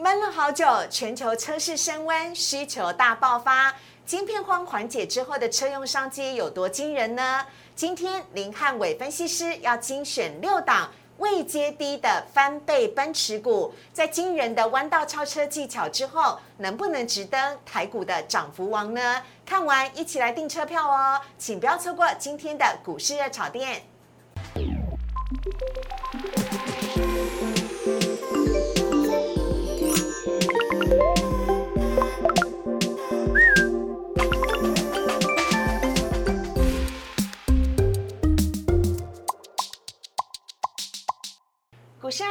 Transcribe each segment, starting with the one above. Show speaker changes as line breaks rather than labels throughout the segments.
闷了好久，全球车市升温，需求大爆发，晶片荒缓解之后的车用商机有多惊人呢？今天林汉伟分析师要精选六档未接低的翻倍奔驰股，在惊人的弯道超车技巧之后，能不能直登台股的涨幅王呢？看完一起来订车票哦，请不要错过今天的股市热炒店。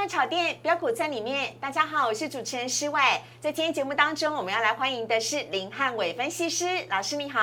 炒店标股在里面，大家好，我是主持人施伟。在今天节目当中，我们要来欢迎的是林汉伟分析师老师，你好。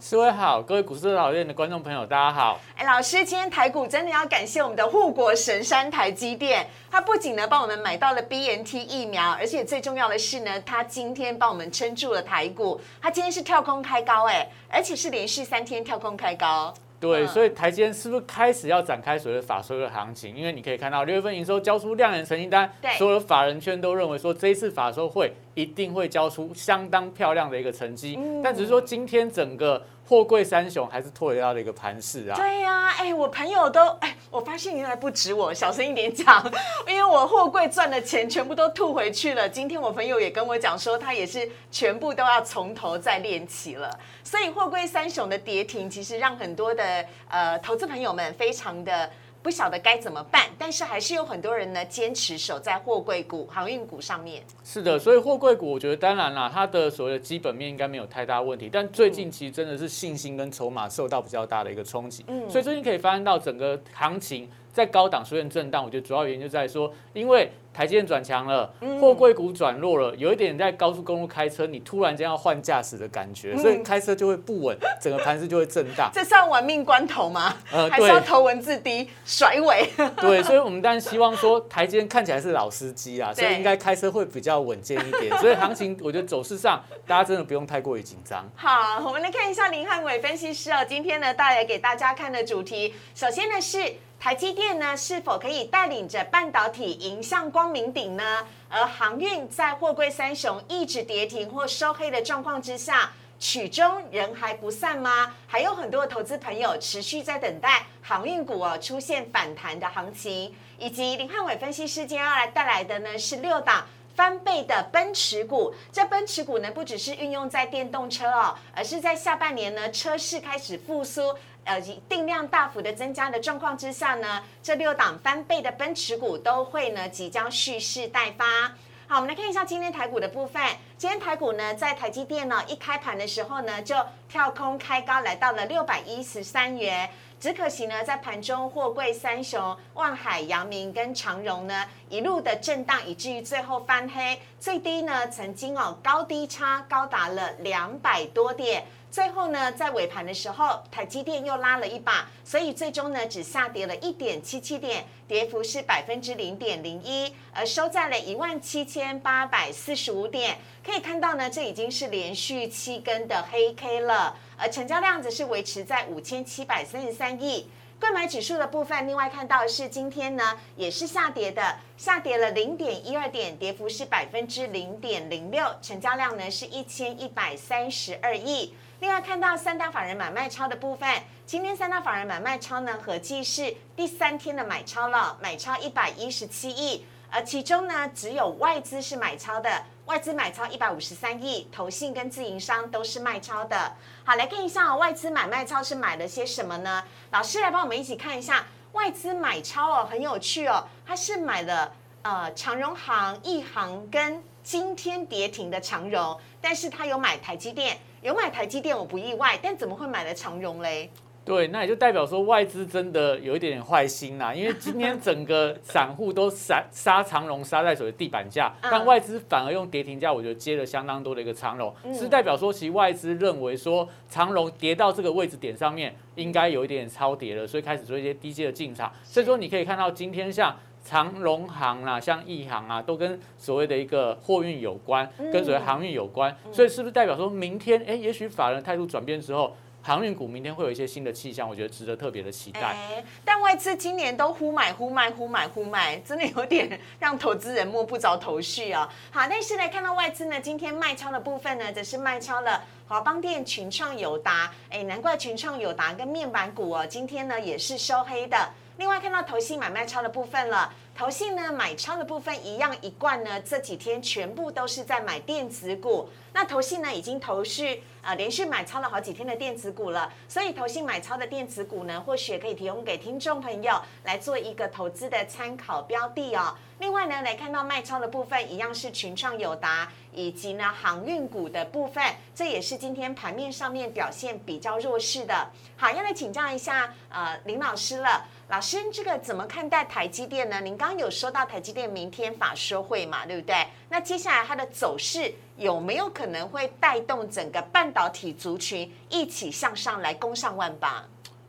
施伟好，各位股市二炒店的观众朋友，大家好。
哎，老师，今天台股真的要感谢我们的护国神山台积电，它不仅呢帮我们买到了 BNT 疫苗，而且最重要的是呢，它今天帮我们撑住了台股。它今天是跳空开高，哎，而且是连续三天跳空开高。
对，所以台积电是不是开始要展开所谓的法说的行情？因为你可以看到六月份营收交出亮眼成绩单，所有法人圈都认为说这一次法说会一定会交出相当漂亮的一个成绩。但只是说今天整个货柜三雄还是拖累到了一个盘势啊。
对呀，哎，我朋友都哎，我发现原来不止我，小声一点讲，因为我货柜赚的钱全部都吐回去了。今天我朋友也跟我讲说，他也是全部都要从头再练起了。所以货柜三雄的跌停，其实让很多的呃投资朋友们非常的不晓得该怎么办，但是还是有很多人呢坚持守在货柜股、航运股上面。
是的，所以货柜股，我觉得当然啦，它的所谓的基本面应该没有太大问题，但最近其实真的是信心跟筹码受到比较大的一个冲击。嗯，所以最近可以发现到整个行情在高档出现震荡，我觉得主要原因就在说，因为。台积电转强了，货柜股转弱了，有一点在高速公路开车，你突然间要换驾驶的感觉，所以开车就会不稳，整个盘势就会震荡。
这算玩命关头吗？呃，还是要头文字 D 甩尾？
对，所以我们当然希望说台积电看起来是老司机啊，所以应该开车会比较稳健一点。所以行情，我觉得走势上大家真的不用太过于紧张。
好，我们来看一下林汉伟分析师哦，今天呢带来给大家看的主题，首先呢是。台积电呢，是否可以带领着半导体迎向光明顶呢？而航运在货柜三雄一直跌停或收黑的状况之下，曲终人还不散吗？还有很多投资朋友持续在等待航运股哦出现反弹的行情，以及林汉伟分析师今天要来带来的呢是六档翻倍的奔驰股。这奔驰股呢不只是运用在电动车哦，而是在下半年呢车市开始复苏。呃，定量大幅的增加的状况之下呢，这六档翻倍的奔驰股都会呢即将蓄势待发。好，我们来看一下今天台股的部分。今天台股呢，在台积电呢一开盘的时候呢，就跳空开高，来到了六百一十三元。只可惜呢，在盘中货柜三雄万海、阳明跟长荣呢一路的震荡，以至于最后翻黑，最低呢曾经哦高低差高达了两百多点。最后呢，在尾盘的时候，台积电又拉了一把，所以最终呢，只下跌了一点七七点，跌幅是百分之零点零一，而收在了一万七千八百四十五点。可以看到呢，这已经是连续七根的黑 K 了，而成交量则是维持在五千七百三十三亿。购买指数的部分，另外看到是今天呢，也是下跌的，下跌了零点一二点，跌幅是百分之零点零六，成交量呢是一千一百三十二亿。另外看到三大法人买卖超的部分，今天三大法人买卖超呢合计是第三天的买超了，买超一百一十七亿，而其中呢只有外资是买超的，外资买超一百五十三亿，投信跟自营商都是卖超的。好，来看一下外资买卖超是买了些什么呢？老师来帮我们一起看一下外资买超哦，很有趣哦，它是买了呃长荣行、一航跟今天跌停的长荣，但是他有买台积电。有买台积电，我不意外，但怎么会买了长荣嘞？
对，那也就代表说外资真的有一点点坏心啦。因为今天 整个散户都杀杀长荣，杀在所谓地板价，但外资反而用跌停价，我觉得接了相当多的一个长荣，是代表说其外资认为说长荣跌到这个位置点上面，应该有一点超跌了，所以开始做一些低阶的进场。所以说你可以看到今天像。长荣行啊，像亿航啊，都跟所谓的一个货运有关，跟所谓航运有关，所以是不是代表说明天，哎，也许法人态度转变之后？航运股明天会有一些新的气象，我觉得值得特别的期待。
哎，但外资今年都忽买忽卖，忽买忽卖，真的有点让投资人摸不着头绪啊。好，但是呢，看到外资呢，今天卖超的部分呢，则是卖超了华邦电、群创、友达。哎，难怪群创、友达跟面板股哦，今天呢也是收黑的。另外看到投信买卖超的部分了，投信呢买超的部分一样一贯呢，这几天全部都是在买电子股。那投信呢已经投是呃连续买超了好几天的电子股了，所以投信买超的电子股呢，或许可以提供给听众朋友来做一个投资的参考标的哦。另外呢，来看到卖超的部分，一样是群创、友达以及呢航运股的部分，这也是今天盘面上面表现比较弱势的。好，要来请教一下呃林老师了。老师，这个怎么看待台积电呢？您刚刚有说到台积电明天法说会嘛，对不对？那接下来它的走势有没有可能会带动整个半导体族群一起向上来攻上万八？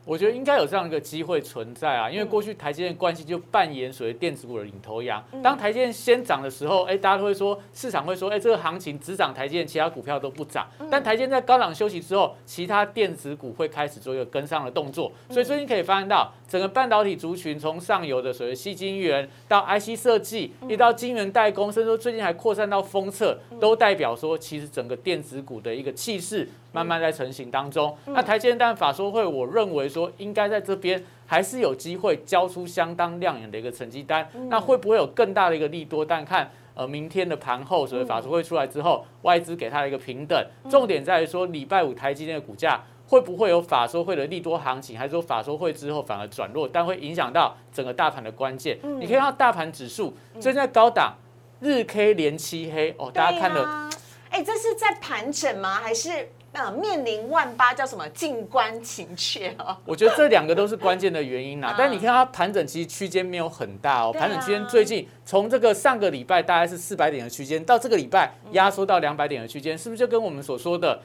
我觉得应该有这样一个机会存在啊，因为过去台积电关系就扮演所谓电子股的领头羊。当台积电先涨的时候，哎，大家都会说市场会说，哎，这个行情只涨台积电，其他股票都不涨。但台积电在高档休息之后，其他电子股会开始做一个跟上的动作。所以最近可以发现到，整个半导体族群从上游的所谓细晶圆到 IC 设计，一到晶圆代工，甚至说最近还扩散到封测，都代表说其实整个电子股的一个气势。慢慢在成型当中。那台积电但法说会，我认为说应该在这边还是有机会交出相当亮眼的一个成绩单。那会不会有更大的一个利多？但看呃明天的盘后，所谓法说会出来之后，外资给它的一个平等。重点在于说礼拜五台积电的股价会不会有法说会的利多行情，还是说法说会之后反而转弱，但会影响到整个大盘的关键。你可以看到大盘指数最近在高档，日 K 连七黑哦，大家看了，
哎，这是在盘整吗？还是？那面临万八叫什么？静观情却哦。
我觉得这两个都是关键的原因呐。但你看它盘整其实区间没有很大哦，盘整区间最近从这个上个礼拜大概是四百点的区间，到这个礼拜压缩到两百点的区间，是不是就跟我们所说的，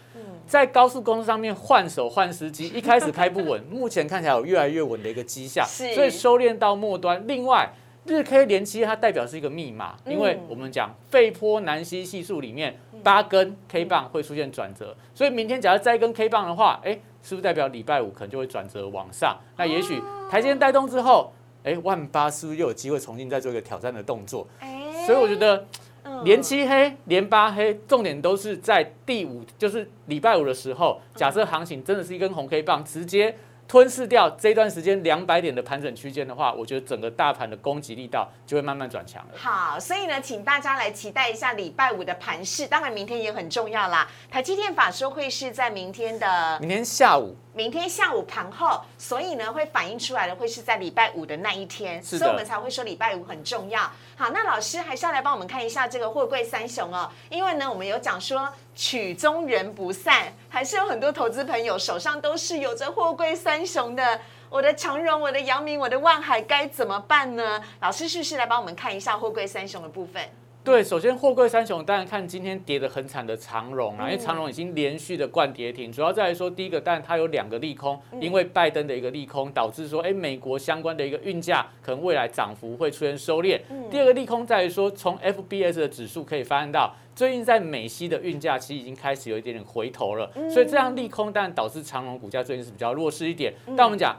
在高速公路上面换手换司机，一开始开不稳，目前看起来有越来越稳的一个迹象，所以收敛到末端。另外。日 K 连七，它代表是一个密码，因为我们讲费波南西系数里面八根 K 棒会出现转折，所以明天假如再一根 K 棒的话，哎，是不是代表礼拜五可能就会转折往上？那也许台阶带动之后，哎，万八是不是又有机会重新再做一个挑战的动作？所以我觉得连七黑、连八黑，重点都是在第五，就是礼拜五的时候，假设行情真的是一根红 K 棒，直接。吞噬掉这段时间两百点的盘整区间的话，我觉得整个大盘的攻击力道就会慢慢转强了。
好，所以呢，请大家来期待一下礼拜五的盘势，当然明天也很重要啦。台积电法说会是在明天的
明天下午。
明天下午盘后，所以呢会反映出来的会是在礼拜五的那一天，所以我们才会说礼拜五很重要。好，那老师还是要来帮我们看一下这个货柜三雄哦，因为呢我们有讲说曲终人不散，还是有很多投资朋友手上都是有着货柜三雄的，我的长荣、我的阳明、我的万海该怎么办呢？老师是不是来帮我们看一下货柜三雄的部分？
对，首先货柜三雄，当然看今天跌得很惨的长荣啊，因为长荣已经连续的灌跌停，主要在于说，第一个，但它有两个利空，因为拜登的一个利空，导致说，哎，美国相关的一个运价可能未来涨幅会出现收敛。第二个利空在于说，从 FBS 的指数可以发现到，最近在美西的运价其实已经开始有一点点回头了，所以这样利空当然导致长荣股价最近是比较弱势一点。但我们讲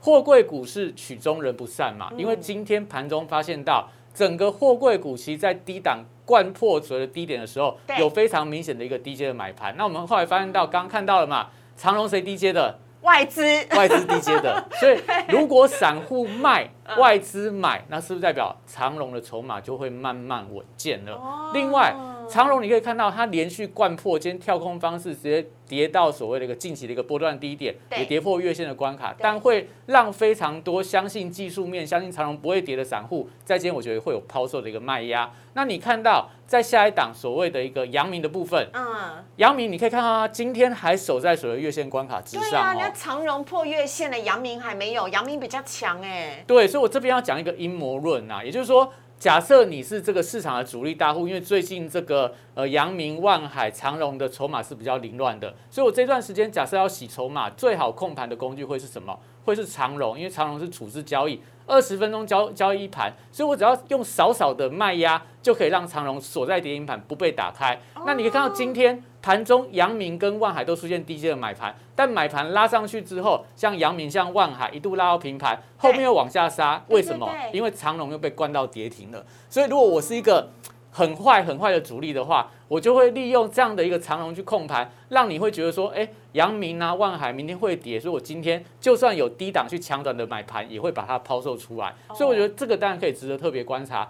货柜股是曲终人不散嘛，因为今天盘中发现到。整个货柜股其实在低档灌破所谓的低点的时候，有非常明显的一个低阶的买盘。那我们后来发现到，刚刚看到了嘛，长隆谁低阶的？
外资，
外资低阶的。所以如果散户卖，外资买，那是不是代表长隆的筹码就会慢慢稳健了？另外，长荣你可以看到它连续灌破，今天跳空方式直接。跌到所谓的一个近期的一个波段低点，也跌破月线的关卡，但会让非常多相信技术面、相信长荣不会跌的散户，在今天我觉得会有抛售的一个卖压。那你看到在下一档所谓的一个阳明的部分，嗯，阳明你可以看到它今天还守在所谓月线关卡之上。对
啊，那长荣破月线的，阳明还没有，阳明比较强哎。
对，所以我这边要讲一个阴谋论啊，也就是说。假设你是这个市场的主力大户，因为最近这个呃阳明、万海、长荣的筹码是比较凌乱的，所以我这段时间假设要洗筹码，最好控盘的工具会是什么？会是长荣，因为长荣是处置交易，二十分钟交交易一盘，所以我只要用少少的卖压就可以让长荣锁在跌停盘不被打开。那你可以看到今天。盘中阳明跟万海都出现低阶的买盘，但买盘拉上去之后，像阳明、像万海一度拉到平盘，后面又往下杀，为什么？因为长龙又被灌到跌停了。所以如果我是一个很坏很坏的主力的话，我就会利用这样的一个长龙去控盘，让你会觉得说，哎，阳明啊、万海明天会跌，所以我今天就算有低档去抢短的买盘，也会把它抛售出来。所以我觉得这个当然可以值得特别观察。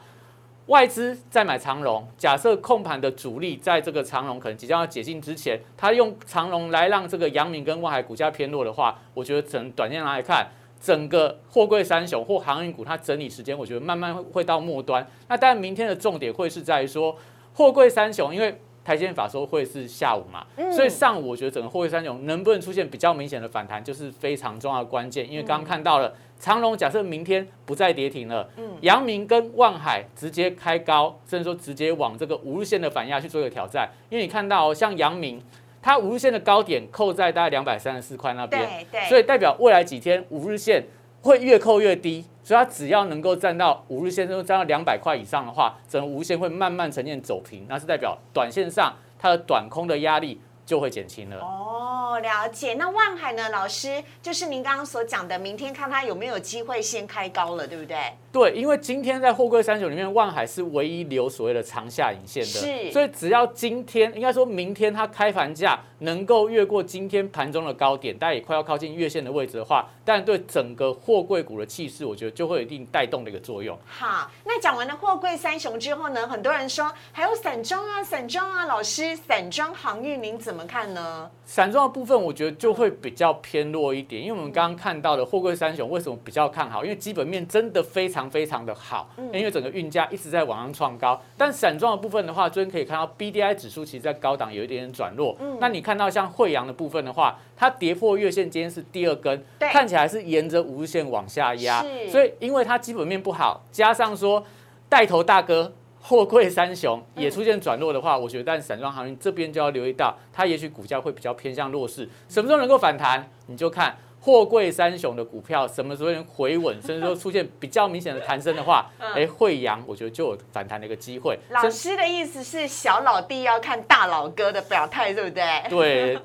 外资在买长龙，假设控盘的主力在这个长龙可能即将要解禁之前，他用长龙来让这个阳明跟万海股价偏弱的话，我觉得整短线来看，整个货柜三雄或航运股它整理时间，我觉得慢慢会到末端。那当然，明天的重点会是在于说货柜三雄，因为台积法说会是下午嘛，所以上午我觉得整个货柜三雄能不能出现比较明显的反弹，就是非常重要的关键。因为刚刚看到了。长隆假设明天不再跌停了，嗯，阳明跟万海直接开高，甚至说直接往这个五日线的反压去做一个挑战。因为你看到像阳明，它五日线的高点扣在大概两百三十四块那边，
对对，
所以代表未来几天五日线会越扣越低，所以它只要能够站到五日线，都站到两百块以上的话，整个五日线会慢慢呈现走平，那是代表短线上它的短空的压力。就会减轻了
哦，了解。那万海呢，老师就是您刚刚所讲的，明天看它有没有机会先开高了，对不对？
对，因为今天在货柜三九里面，万海是唯一留所谓的长下影线的，
是。
所以只要今天，应该说明天它开盘价能够越过今天盘中的高点，但也快要靠近月线的位置的话，但对整个货柜股的气势，我觉得就会有一定带动的一个作用。
好，那讲完了货柜三雄之后呢，很多人说还有散装啊，散装啊，老师，散装航运您怎么看呢？
散装的部分，我觉得就会比较偏弱一点，因为我们刚刚看到的货柜三雄为什么比较看好？因为基本面真的非常非常的好，因为整个运价一直在往上创高。但散装的部分的话，昨天可以看到 B D I 指数其实在高档有一点点转弱。那你看到像惠阳的部分的话，它跌破月线，今天是第二根，看起来是沿着五日线往下压。所以因为它基本面不好，加上说带头大哥。货柜三雄也出现转弱的话，我觉得但散装航运这边就要留意到，它也许股价会比较偏向弱势。什么时候能够反弹，你就看货柜三雄的股票什么时候能回稳，甚至说出现比较明显的弹升的话，哎，惠阳我觉得就有反弹的一个机会。
老师的意思是小老弟要看大老哥的表态，对不对？
对。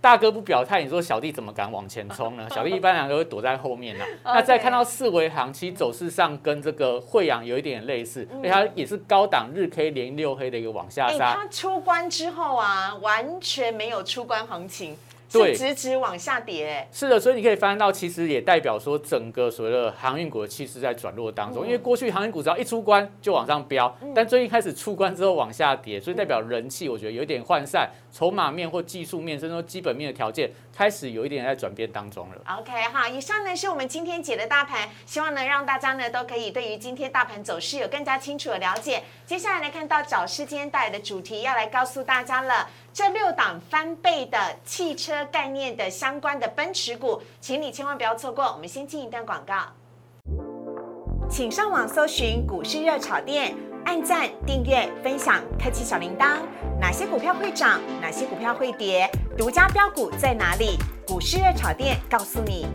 大哥不表态，你说小弟怎么敢往前冲呢？小弟一般两个会躲在后面呢。那再看到四维行，其实走势上跟这个惠阳有一点类似，因为它也是高档日 K 连六黑的一个往下杀。
它出关之后啊，完全没有出关行情。对，直直往下跌。
是的，所以你可以发现到，其实也代表说，整个所谓的航运股的气势在转弱当中。因为过去航运股只要一出关就往上飙，但最近开始出关之后往下跌，所以代表人气，我觉得有点涣散，筹码面或技术面，甚至说基本面的条件开始有一点在转变当中了。
OK，好，以上呢是我们今天解的大盘，希望呢让大家呢都可以对于今天大盘走势有更加清楚的了解。接下来来看到早市今天带来的主题，要来告诉大家了。这六档翻倍的汽车概念的相关的奔驰股，请你千万不要错过。我们先进一段广告，请上网搜寻股市热炒店，按赞、订阅、分享，开启小铃铛。哪些股票会涨？哪些股票会跌？独家标股在哪里？股市热炒店告诉你。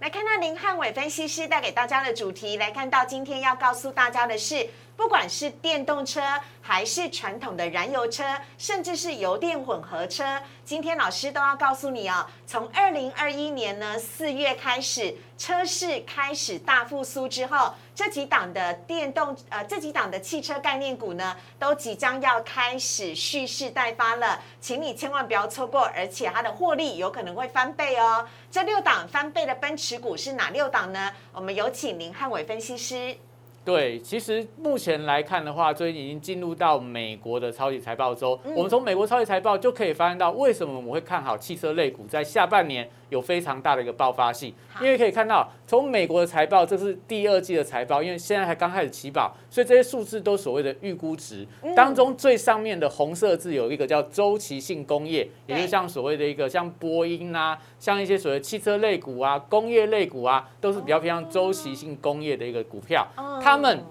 来看到林汉伟分析师带给大家的主题，来看到今天要告诉大家的是。不管是电动车，还是传统的燃油车，甚至是油电混合车，今天老师都要告诉你哦。从二零二一年呢四月开始，车市开始大复苏之后，这几档的电动呃这几档的汽车概念股呢，都即将要开始蓄势待发了，请你千万不要错过，而且它的获利有可能会翻倍哦。这六档翻倍的奔驰股是哪六档呢？我们有请林汉伟分析师。
对，其实目前来看的话，最近已经进入到美国的超级财报周。我们从美国超级财报就可以发现到，为什么我们会看好汽车类股在下半年。有非常大的一个爆发性，因为可以看到，从美国的财报，这是第二季的财报，因为现在才刚开始起跑，所以这些数字都所谓的预估值当中最上面的红色字有一个叫周期性工业，也就像所谓的一个像波音啊，像一些所谓汽车类股啊、工业类股啊，都是比较偏向周期性工业的一个股票，他们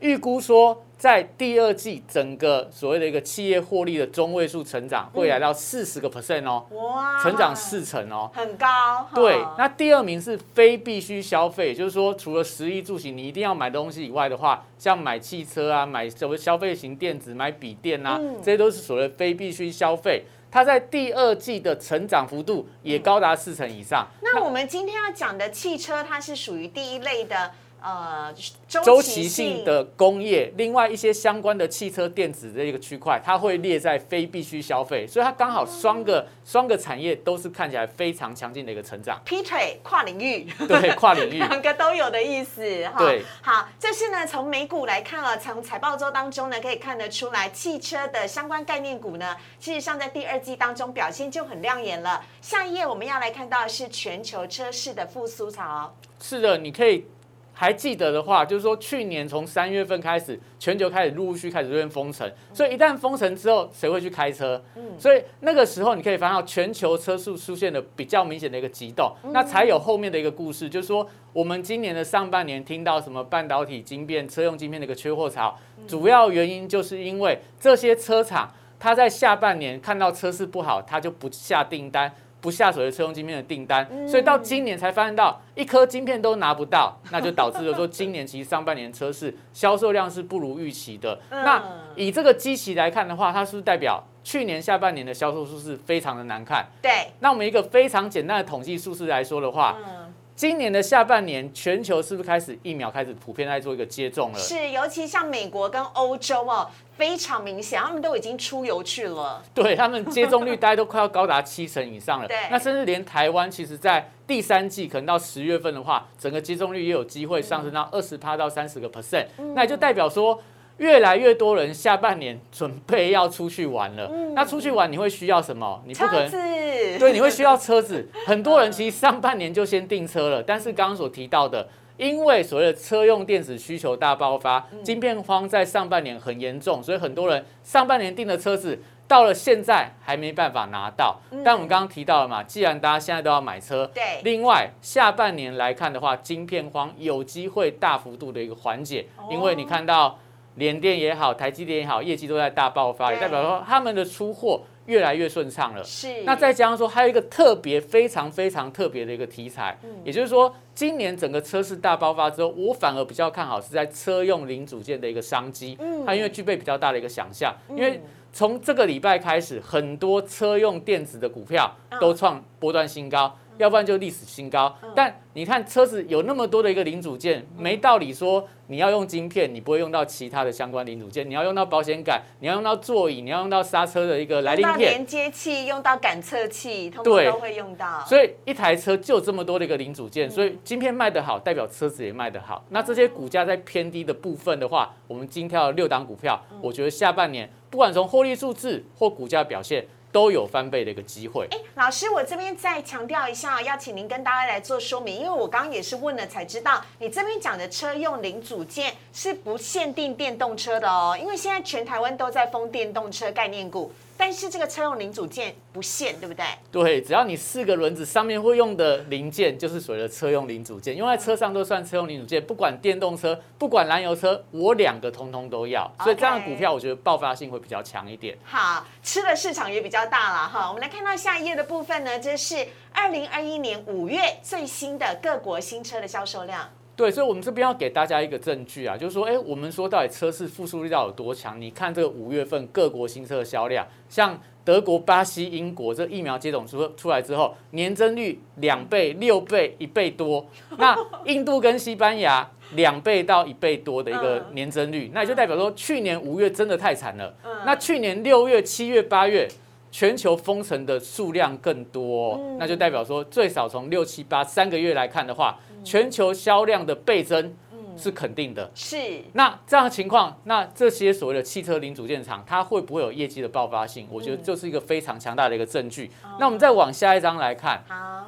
预估说。在第二季整个所谓的一个企业获利的中位数成长会来到四十个 percent 哦，哇，成长四成哦，
很高。
对，那第二名是非必需消费，就是说除了食衣住行你一定要买东西以外的话，像买汽车啊、买什么消费型电子、买笔电啊，这些都是所谓非必需消费。它在第二季的成长幅度也高达四成以上。
那我们今天要讲的汽车，它是属于第一类的。呃，
周期性的工业，另外一些相关的汽车电子的一个区块，它会列在非必须消费，所以它刚好双个双个产业都是看起来非常强劲的一个成长。
劈腿跨领域，
对，跨领域，
两个都有的意思
哈。对，
好，这是呢从美股来看啊，从财报周当中呢可以看得出来，汽车的相关概念股呢，事实上在第二季当中表现就很亮眼了。下一页我们要来看到的是全球车市的复苏潮。
是的，你可以。还记得的话，就是说去年从三月份开始，全球开始陆陆续开始出现封城，所以一旦封城之后，谁会去开车？嗯，所以那个时候你可以发现全球车速出现了比较明显的一个急动，那才有后面的一个故事，就是说我们今年的上半年听到什么半导体晶片、车用晶片的一个缺货潮，主要原因就是因为这些车厂它在下半年看到车市不好，它就不下订单。不下手的车用晶片的订单，所以到今年才发现到一颗晶片都拿不到，那就导致了说今年其实上半年车市销售量是不如预期的。那以这个基期来看的话，它是不是代表去年下半年的销售数是非常的难看？
对。
那我们一个非常简单的统计数字来说的话。今年的下半年，全球是不是开始疫苗开始普遍在做一个接种了？
是，尤其像美国跟欧洲哦，非常明显，他们都已经出游去了。
对他们接种率，大家都快要高达七成以上了。
对，
那甚至连台湾，其实在第三季可能到十月份的话，整个接种率也有机会上升到二十趴到三十个 percent。那也就代表说。越来越多人下半年准备要出去玩了，那出去玩你会需要什么？
你不可能
对，你会需要车子。很多人其实上半年就先订车了，但是刚刚所提到的，因为所谓的车用电子需求大爆发，晶片荒在上半年很严重，所以很多人上半年订的车子到了现在还没办法拿到。但我们刚刚提到了嘛，既然大家现在都要买车，
对，
另外下半年来看的话，晶片荒有机会大幅度的一个缓解，因为你看到。联电也好，台积电也好，业绩都在大爆发，也代表说他们的出货越来越顺畅了。
是。
那再加上说，还有一个特别、非常、非常特别的一个题材，也就是说，今年整个车市大爆发之后，我反而比较看好是在车用零组件的一个商机。嗯。它因为具备比较大的一个想象，因为从这个礼拜开始，很多车用电子的股票都创波段新高。要不然就历史新高，但你看车子有那么多的一个零组件，没道理说你要用晶片，你不会用到其他的相关零组件。你要用到保险杆，你要用到座椅，你要用到刹车的一个来临片、
连接器，用到感测器，通通都会用到。
所以一台车就这么多的一个零组件，所以晶片卖得好，代表车子也卖得好。那这些股价在偏低的部分的话，我们今天六档股票，我觉得下半年不管从获利数字或股价表现。都有翻倍的一个机会。
哎，老师，我这边再强调一下，要请您跟大家来做说明，因为我刚刚也是问了才知道，你这边讲的车用零组件是不限定电动车的哦，因为现在全台湾都在封电动车概念股。但是这个车用零组件不限，对不对？
对，只要你四个轮子上面会用的零件，就是所谓的车用零组件，用在车上都算车用零组件。不管电动车，不管燃油车，我两个通通都要。所以这样的股票，我觉得爆发性会比较强一点。
好，吃的市场也比较大了哈。我们来看到下一页的部分呢，这是二零二一年五月最新的各国新车的销售量。
对，所以，我们这边要给大家一个证据啊，就是说，哎，我们说到底车市复苏力道有多强？你看这个五月份各国新车的销量，像德国、巴西、英国这疫苗接种出出来之后，年增率两倍、六倍、一倍多。那印度跟西班牙两倍到一倍多的一个年增率，那也就代表说，去年五月真的太惨了。那去年六月、七月、八月。全球封城的数量更多，那就代表说，最少从六七八三个月来看的话，全球销量的倍增是肯定的。
是，
那这样的情况，那这些所谓的汽车零组件厂，它会不会有业绩的爆发性？我觉得就是一个非常强大的一个证据。那我们再往下一张来看，
好，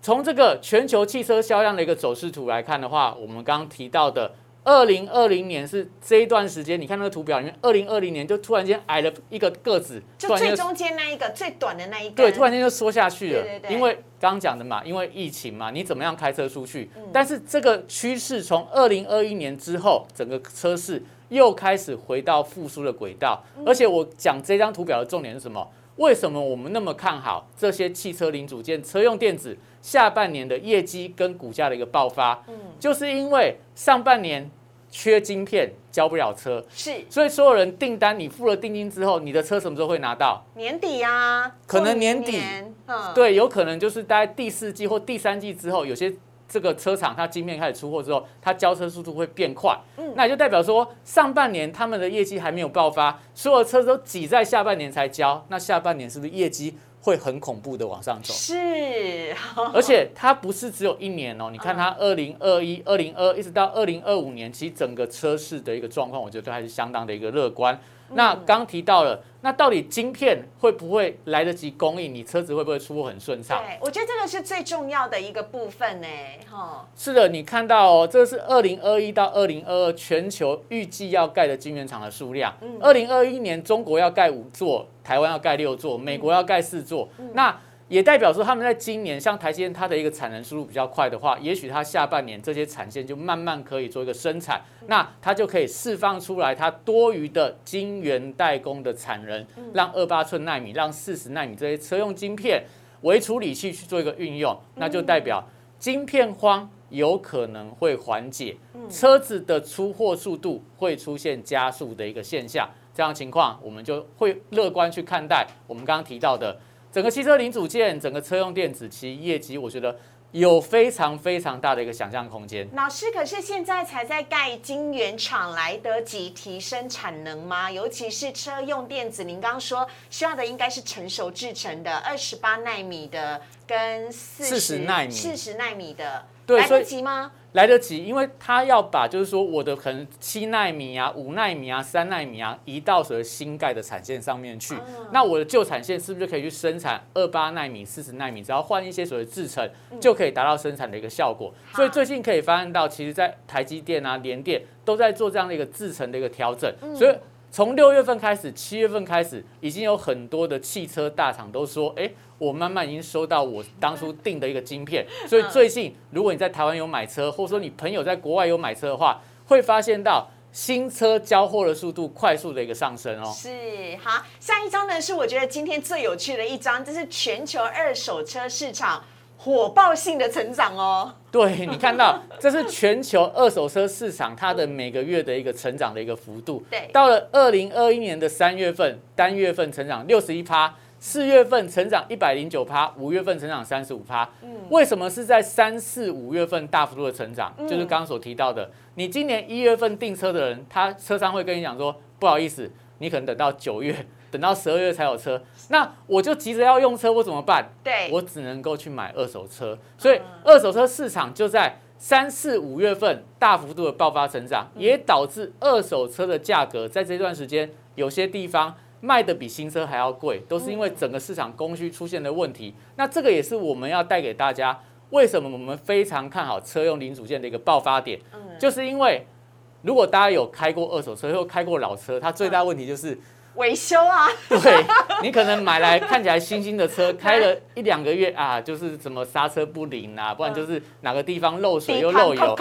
从这个全球汽车销量的一个走势图来看的话，我们刚刚提到的。二零二零年是这一段时间，你看那个图表里面，二零二零年就突然间矮了一个个子，
就最中间那一个最短的那一个，
对，突然间就缩下去了。对对对。因为刚刚讲的嘛，因为疫情嘛，你怎么样开车出去？但是这个趋势从二零二一年之后，整个车市又开始回到复苏的轨道。而且我讲这张图表的重点是什么？为什么我们那么看好这些汽车零组件、车用电子下半年的业绩跟股价的一个爆发？嗯，就是因为上半年缺晶片，交不了车，
是，
所以所有人订单你付了定金之后，你的车什么时候会拿到？
年底呀，
可能年底，嗯，对，有可能就是大概第四季或第三季之后，有些。这个车厂它晶片开始出货之后，它交车速度会变快，嗯，那也就代表说上半年他们的业绩还没有爆发，所有的车都挤在下半年才交，那下半年是不是业绩会很恐怖的往上走？
是，
而且它不是只有一年哦，你看它二零二一、二零二一直到二零二五年，其实整个车市的一个状况，我觉得都还是相当的一个乐观。那刚提到了，那到底晶片会不会来得及供应？你车子会不会出货很顺畅？
对，我觉得这个是最重要的一个部分呢。哈，
是的，你看到哦，这是二零二一到二零二二全球预计要盖的晶圆厂的数量。嗯，二零二一年中国要盖五座，台湾要盖六座，美国要盖四座。那也代表说，他们在今年像台积电，它的一个产能速度比较快的话，也许它下半年这些产线就慢慢可以做一个生产，那它就可以释放出来它多余的晶圆代工的产能，让二八寸纳米、让四十纳米这些车用晶片为处理器去做一个运用，那就代表晶片荒有可能会缓解，车子的出货速度会出现加速的一个现象，这样情况我们就会乐观去看待我们刚刚提到的。整个汽车零组件，整个车用电子，其业绩我觉得有非常非常大的一个想象空间。
老师，可是现在才在盖晶圆厂，来得及提升产能吗？尤其是车用电子，您刚刚说需要的应该是成熟制成的二十八纳米的跟四十纳米、四十纳米的，来得及吗？
来得及，因为他要把就是说我的可能七纳米啊、五纳米啊、三纳米啊移到所谓新盖的产线上面去。那我的旧产线是不是就可以去生产二八纳米、四十纳米？只要换一些所谓制程，就可以达到生产的一个效果。所以最近可以发现到，其实在台积电啊、联电都在做这样的一个制程的一个调整。所以从六月份开始，七月份开始，已经有很多的汽车大厂都说，哎。我慢慢已经收到我当初订的一个晶片，所以最近如果你在台湾有买车，或者说你朋友在国外有买车的话，会发现到新车交货的速度快速的一个上升哦。
是，好，下一张呢是我觉得今天最有趣的一张，这是全球二手车市场火爆性的成长哦。
对你看到，这是全球二手车市场它的每个月的一个成长的一个幅度。
对，
到了二零二一年的三月份，单月份成长六十一趴。四月份成长一百零九趴，五月份成长三十五趴。嗯，为什么是在三四五月份大幅度的成长？就是刚刚所提到的，你今年一月份订车的人，他车商会跟你讲说，不好意思，你可能等到九月，等到十二月才有车。那我就急着要用车，我怎么办？
对，
我只能够去买二手车。所以二手车市场就在三四五月份大幅度的爆发成长，也导致二手车的价格在这段时间有些地方。卖的比新车还要贵，都是因为整个市场供需出现的问题。那这个也是我们要带给大家，为什么我们非常看好车用零组件的一个爆发点？嗯，就是因为如果大家有开过二手车或开过老车，它最大问题就是
维修啊。
对，你可能买来看起来新新的车，开了一两个月啊，就是什么刹车不灵啊，不然就是哪个地方漏水又漏油，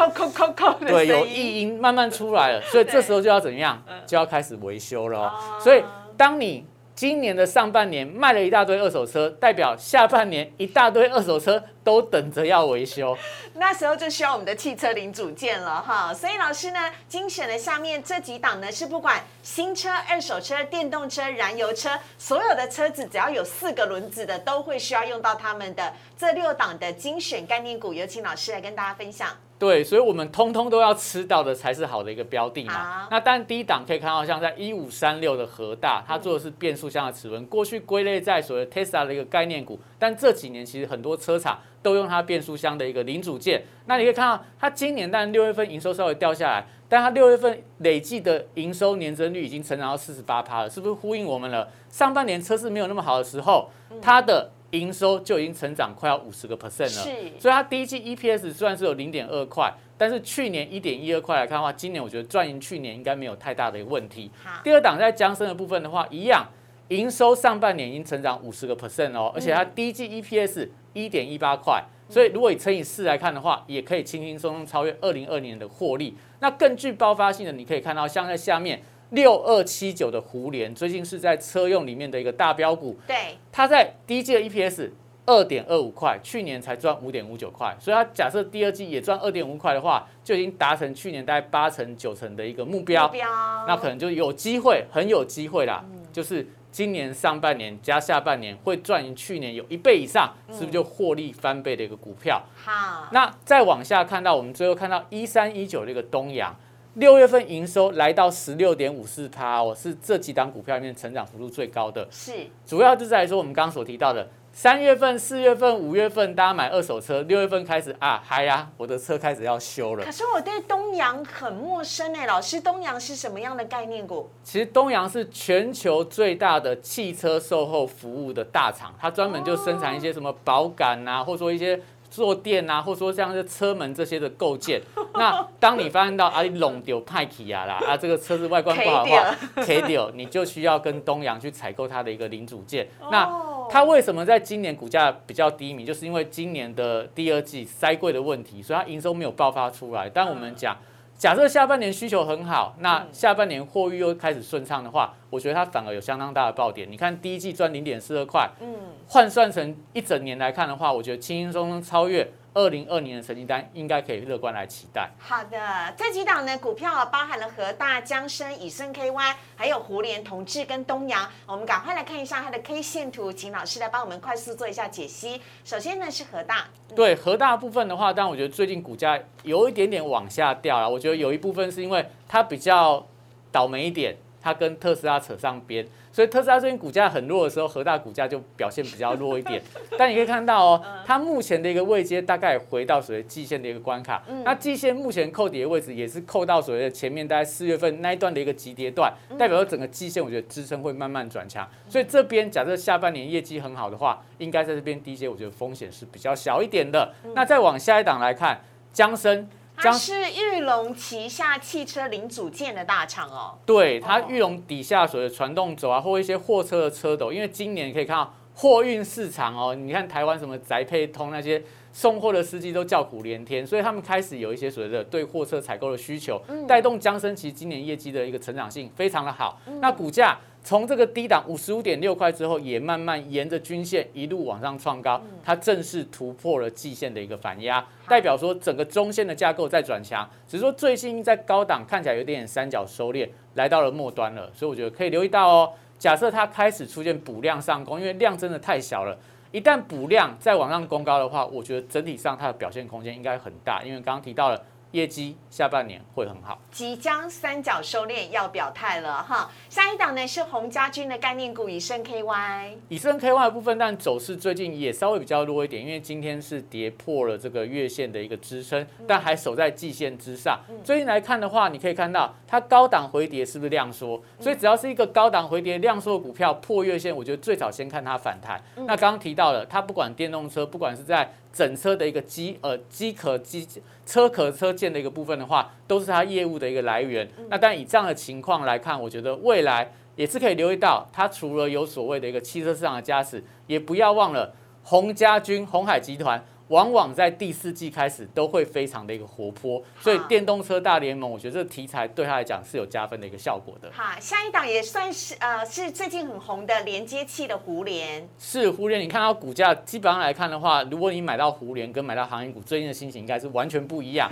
对，有异音慢慢出来了，所以这时候就要怎样？就要开始维修了。所以。当你今年的上半年卖了一大堆二手车，代表下半年一大堆二手车都等着要维修，
那时候就需要我们的汽车零组件了哈。所以老师呢，精选的下面这几档呢，是不管新车、二手车、电动车、燃油车，所有的车子只要有四个轮子的，都会需要用到他们的这六档的精选概念股。有请老师来跟大家分享。
对，所以，我们通通都要吃到的才是好的一个标的嘛。那当然，第一档可以看到，像在一五三六的和大，它做的是变速箱的齿轮，过去归类在所谓 Tesla 的一个概念股，但这几年其实很多车厂都用它变速箱的一个零组件。那你可以看到，它今年但六月份营收稍微掉下来，但它六月份累计的营收年增率已经成长到四十八趴了，是不是呼应我们了？上半年车市没有那么好的时候，它的营收就已经成长快要五十个 percent 了，所以它第一季 EPS 虽然是有零点二块，但是去年一点一二块来看的话，今年我觉得赚赢去年应该没有太大的一个问题。第二档在江森的部分的话，一样营收上半年已经成长五十个 percent 哦，而且它第一季 EPS 一点一八块，所以如果以乘以四来看的话，也可以轻轻松松超越二零二年的获利。那更具爆发性的，你可以看到像在下面六二七九的胡联，最近是在车用里面的一个大标股，
对，
它在第一季的 EPS 二点二五块，去年才赚五点五九块，所以它假设第二季也赚二点五块的话，就已经达成去年大概八成九成的一个目标。
目标
那可能就有机会，很有机会啦。就是今年上半年加下半年会赚赢去年有一倍以上，是不是就获利翻倍的一个股票？
好，
那再往下看到，我们最后看到一三一九这个东阳，六月份营收来到十六点五四趴我，是这几档股票里面成长幅度最高的。
是
主要就是来说，我们刚刚所提到的，三月份、四月份、五月份大家买二手车，六月份开始啊，嗨呀，我的车开始要修了
可。是我对东阳很陌生哎，老师，东阳是什么样的概念股？
其实东阳是全球最大的汽车售后服务的大厂，它专门就生产一些什么保杆啊，或者说一些坐垫啊，或者说像是车门这些的构件。那当你发现到啊，你弄丢派起啊啦，啊这个车子外观不好的话，K 掉，你就需要跟东阳去采购它的一个零组件。那
哦
它为什么在今年股价比较低迷？就是因为今年的第二季塞柜的问题，所以它营收没有爆发出来。但我们讲，假设下半年需求很好，那下半年货运又开始顺畅的话，我觉得它反而有相当大的爆点。你看第一季赚零点四二块，
嗯，
换算成一整年来看的话，我觉得轻轻松松超越二零二年的成绩单，应该可以乐观来期待。
好的，这几档呢股票啊，包含了和大、江生、以盛 KY，还有胡联、同志跟东阳。我们赶快来看一下它的 K 线图，请老师来帮我们快速做一下解析。首先呢是和大，
对和大部分的话，但我觉得最近股价有一点点往下掉了。我觉得有一部分是因为它比较倒霉一点，它跟特斯拉扯上边，所以特斯拉最近股价很弱的时候，核大股价就表现比较弱一点。但你可以看到哦，它目前的一个位阶大概回到所谓季线的一个关卡。那季线目前扣底的位置也是扣到所谓的前面大概四月份那一段的一个急跌段，代表说整个季线我觉得支撑会慢慢转强。所以这边假设下半年业绩很好的话，应该在这边低阶，我觉得风险是比较小一点的。那再往下一档来看，江生。
它是玉龙旗下汽车零组件的大厂哦。
对，它
哦
玉龙底下所谓的传动轴啊，或一些货车的车斗，因为今年可以看到货运市场哦，你看台湾什么宅配通那些送货的司机都叫苦连天，所以他们开始有一些所谓的对货车采购的需求，带动江生其实今年业绩的一个成长性非常的好。那股价从这个低档五十五点六块之后，也慢慢沿着均线一路往上创高，它正式突破了季线的一个反压，代表说整个中线的架构在转强，只是说最近在高档看起来有点点三角收敛，来到了末端了，所以我觉得可以留意到哦。假设它开始出现补量上攻，因为量真的太小了。一旦补量再往上攻高的话，我觉得整体上它的表现空间应该很大，因为刚刚提到了业绩下半年会很好。
即将三角收敛要表态了哈，下一档呢是洪家军的概念股以盛 KY，
以盛 K Y 的部分，但走势最近也稍微比较弱一点，因为今天是跌破了这个月线的一个支撑，但还守在季线之上。最近来看的话，你可以看到它高档回跌是不是量缩？所以只要是一个高档回跌量缩的股票破月线，我觉得最早先看它反弹。那刚刚提到了，它不管电动车，不管是在整车的一个机呃机壳机车壳车件的一个部分的话，都是它业务的一个来源。那但以这样的情况来看，我觉得未来也是可以留意到，它除了有所谓的一个汽车市场的加持，也不要忘了洪家军、红海集团。往往在第四季开始都会非常的一个活泼，所以电动车大联盟，我觉得这个题材对他来讲是有加分的一个效果的。
好，下一档也算是呃是最近很红的连接器的胡联，
是胡联，你看到股价基本上来看的话，如果你买到胡联跟买到航运股，最近的心情应该是完全不一样。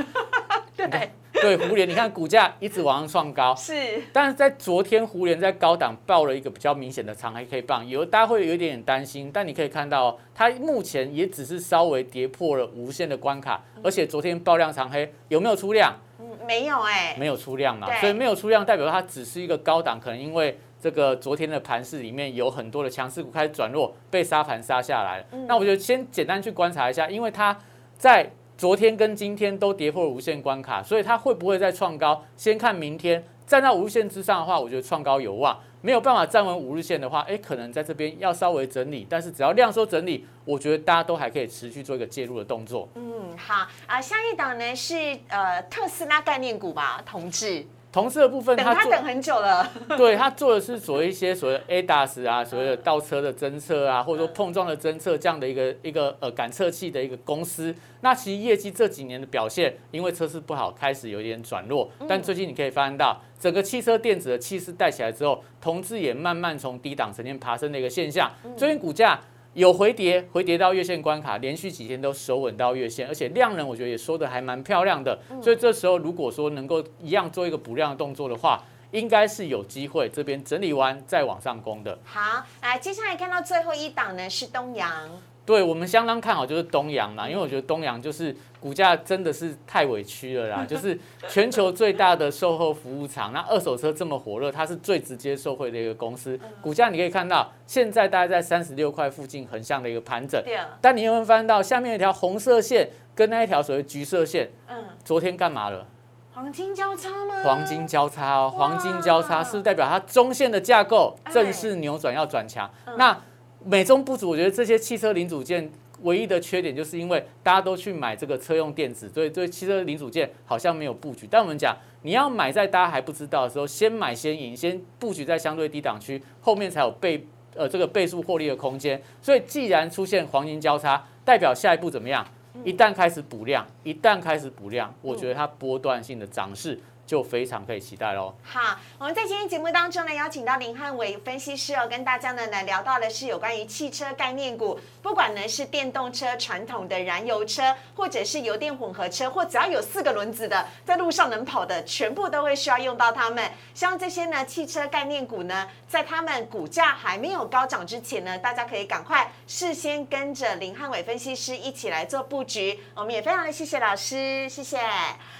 对，
对胡联，你看股价一直往上创高，
是
但是在昨天胡联在高档爆了一个比较明显的长黑 K 棒，有大家会有一点点担心，但你可以看到哦它目前也只是稍微跌破了无限的关卡，而且昨天爆量长黑有没有出量？
嗯没有哎、
没有出量嘛
对，
所以没有出量代表它只是一个高档，可能因为这个昨天的盘市里面有很多的强势股开始转弱，被杀盘杀下来了。那我觉得先简单去观察一下，因为它在昨天跟今天都跌破了无限关卡，所以它会不会再创高？先看明天站到无限之上的话，我觉得创高有望。没有办法站稳五日线的话，哎，可能在这边要稍微整理，但是只要量缩整理，我觉得大家都还可以持续做一个介入的动作。
嗯，好啊、下一档呢是呃特斯拉概念股吧，同志，
同事的部分，
他等很久了。
对他做的是所谓一些所谓 ADAS 啊，所谓的倒车的侦测啊，或者说碰撞的侦测这样的一个一个呃感测器的一个公司。那其实业绩这几年的表现，因为车市不好，开始有点转弱。但最近你可以发现到，整个汽车电子的气势带起来之后，同志也慢慢从低档呈现爬升的一个现象。最近股价。有回跌，回跌到月线关卡，连续几天都守稳到月线，而且量能我觉得也收的还蛮漂亮的，所以这时候如果说能够一样做一个补量的动作的话，应该是有机会这边整理完再往上攻的。
好，来接下来看到最后一档呢是东阳。
对我们相当看好，就是东阳嘛，因为我觉得东阳就是股价真的是太委屈了啦，就是全球最大的售后服务厂，那二手车这么火热，它是最直接受惠的一个公司，股价你可以看到现在大概在三十六块附近横向的一个盘整，但你有没有发现到下面一条红色线跟那一条所谓橘色线，嗯，昨天干嘛了？
黄金交叉吗？
黄金交叉哦，黄金交叉是代表它中线的架构正式扭转要转强？那美中不足，我觉得这些汽车零组件唯一的缺点，就是因为大家都去买这个车用电子，所以对汽车零组件好像没有布局。但我们讲，你要买在大家还不知道的时候，先买先赢，先布局在相对低档区，后面才有倍呃这个倍数获利的空间。所以既然出现黄金交叉，代表下一步怎么样？一旦开始补量，一旦开始补量，我觉得它波段性的涨势。就非常可以期待喽。
好，我们在今天节目当中呢，邀请到林汉伟分析师哦，跟大家呢来聊到的是有关于汽车概念股，不管呢是电动车、传统的燃油车，或者是油电混合车，或只要有四个轮子的，在路上能跑的，全部都会需要用到它们。希望这些呢汽车概念股呢，在他们股价还没有高涨之前呢，大家可以赶快事先跟着林汉伟分析师一起来做布局。我们也非常的谢谢老师，谢谢。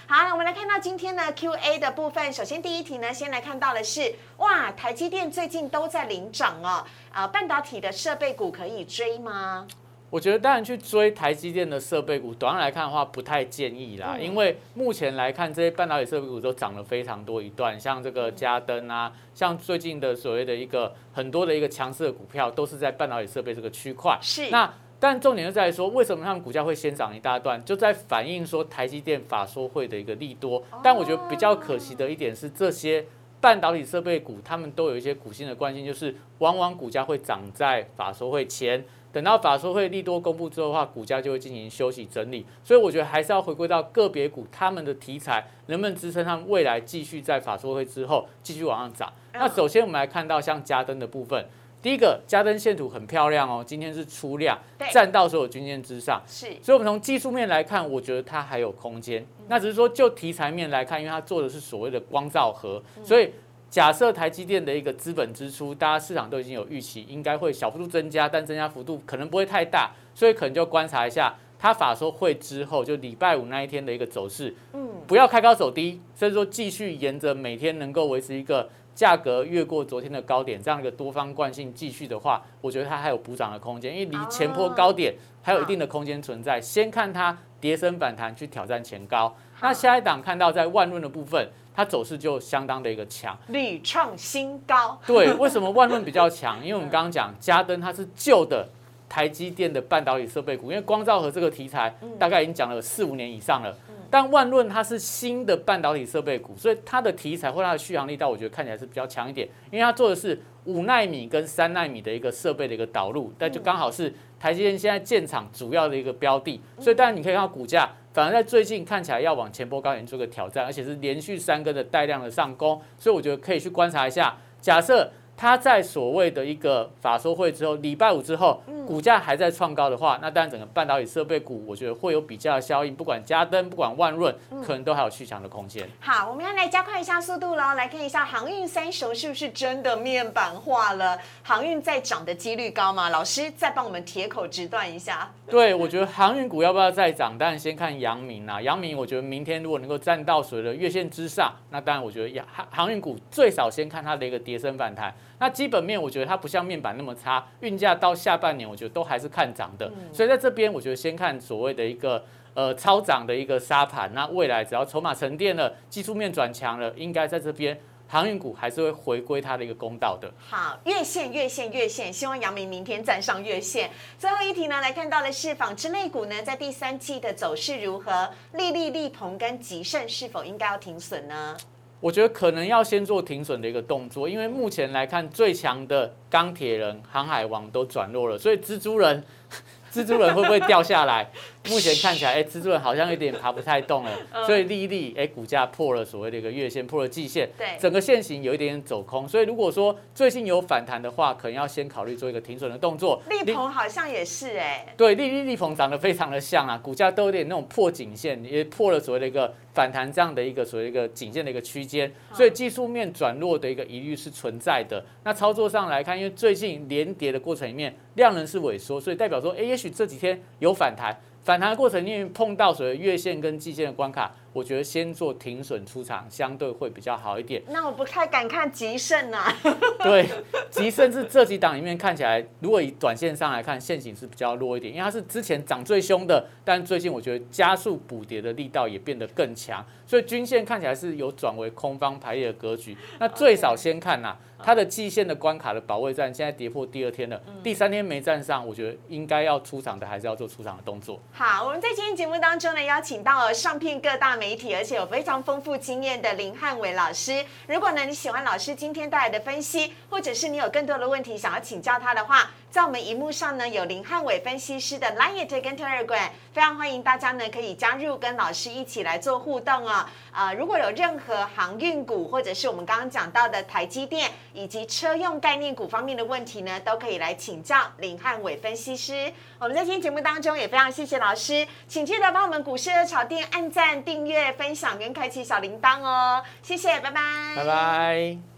好，我们来看到今天呢 Q A 的部分。首先第一题呢，先来看到的是，哇，台积电最近都在领涨哦，啊，半导体的设备股可以追吗？
我觉得当然去追台积电的设备股，短上来看的话不太建议啦，因为目前来看这些半导体设备股都涨了非常多一段，像这个嘉登啊，像最近的所谓的一个很多的一个强势的股票，都是在半导体设备这个区块。
是
那。但重点就在于说，为什么他们股价会先涨一大段，就在反映说台积电法说会的一个利多。但我觉得比较可惜的一点是，这些半导体设备股，他们都有一些股性的关系，就是往往股价会涨在法说会前，等到法说会利多公布之后的话，股价就会进行休息整理。所以我觉得还是要回归到个别股，他们的题材能不能支撑他们未来继续在法说会之后继续往上涨。那首先我们来看到像加登的部分。第一个加灯线图很漂亮哦，今天是出量，站到所有均线之上，
是，
所以我们从技术面来看，我觉得它还有空间。那只是说就题材面来看，因为它做的是所谓的光照盒，所以假设台积电的一个资本支出，大家市场都已经有预期，应该会小幅度增加，但增加幅度可能不会太大，所以可能就观察一下它法说会之后，就礼拜五那一天的一个走势，嗯，不要开高走低，甚至说继续沿着每天能够维持一个。价格越过昨天的高点，这样一个多方惯性继续的话，我觉得它还有补涨的空间，因为离前坡高点还有一定的空间存在。先看它跌升反弹去挑战前高。那下一档看到在万润的部分，它走势就相当的一个强，
屡创新高。
对，为什么万润比较强？因为我们刚刚讲嘉登它是旧的台积电的半导体设备股，因为光照和这个题材大概已经讲了四五年以上了。但万润它是新的半导体设备股，所以它的题材或它的续航力道，我觉得看起来是比较强一点，因为它做的是五纳米跟三纳米的一个设备的一个导入，但就刚好是台积电现在建厂主要的一个标的，所以当然你可以看到股价反而在最近看起来要往前波高点做个挑战，而且是连续三根的带量的上攻，所以我觉得可以去观察一下，假设。它在所谓的一个法说会之后，礼拜五之后，股价还在创高的话，那当然整个半导体设备股，我觉得会有比较的效应。不管嘉登，不管万润，可能都还有续强的空间。
好，我们要来加快一下速度喽，来看一下航运三雄是不是真的面板化了？航运再涨的几率高吗？老师再帮我们铁口直断一下。
对，我觉得航运股要不要再涨？当然先看阳明啊，阳明我觉得明天如果能够站到所谓的月线之上，那当然我觉得航航运股最少先看它的一个跌升反弹。那基本面我觉得它不像面板那么差，运价到下半年我觉得都还是看涨的，所以在这边我觉得先看所谓的一个呃超涨的一个沙盘，那未来只要筹码沉淀了，技术面转强了，应该在这边航运股还是会回归它的一个公道的。
好，月线月线月线，希望阳明明天站上月线。最后一题呢，来看到的是纺织类股呢，在第三季的走势如何？利利利鹏跟吉盛是否应该要停损呢？
我觉得可能要先做停损的一个动作，因为目前来看最强的钢铁人、航海王都转落了，所以蜘蛛人。蜘蛛人会不会掉下来？目前看起来，哎，蜘蛛人好像有点爬不太动了，所以利利，哎，股价破了所谓的一个月线，破了季线，
对，
整个线型有一点点走空，所以如果说最近有反弹的话，可能要先考虑做一个停损的动作。
利鹏好像也是，哎，
对，利利利鹏长得非常的像啊，股价都有点那种破颈线，也破了所谓的一个反弹这样的一个所谓一个颈线的一个区间，所以技术面转弱的一个疑虑是存在的。那操作上来看，因为最近连跌的过程里面。量能是萎缩，所以代表说，哎，也许这几天有反弹，反弹的过程因为碰到所谓月线跟季线的关卡。我觉得先做停损出场相对会比较好一点。
那我不太敢看吉盛啊。
对，吉盛是这几档里面看起来，如果以短线上来看，线形是比较弱一点，因为它是之前涨最凶的，但最近我觉得加速补跌的力道也变得更强，所以均线看起来是有转为空方排列的格局。那最少先看呐，它的季线的关卡的保卫战现在跌破第二天了，第三天没站上，我觉得应该要出场的还是要做出场的动作。
好，我们在今天节目当中呢，邀请到了上片各大媒。媒体，而且有非常丰富经验的林汉伟老师。如果呢你喜欢老师今天带来的分析，或者是你有更多的问题想要请教他的话，在我们荧幕上呢有林汉伟分析师的 Line 跟 Telegram，非常欢迎大家呢可以加入跟老师一起来做互动哦。呃，如果有任何航运股或者是我们刚刚讲到的台积电以及车用概念股方面的问题呢，都可以来请教林汉伟分析师。我们在今天节目当中也非常谢谢老师，请记得帮我们股市的炒店按赞、订阅、分享跟开启小铃铛哦，谢谢，拜拜，
拜拜。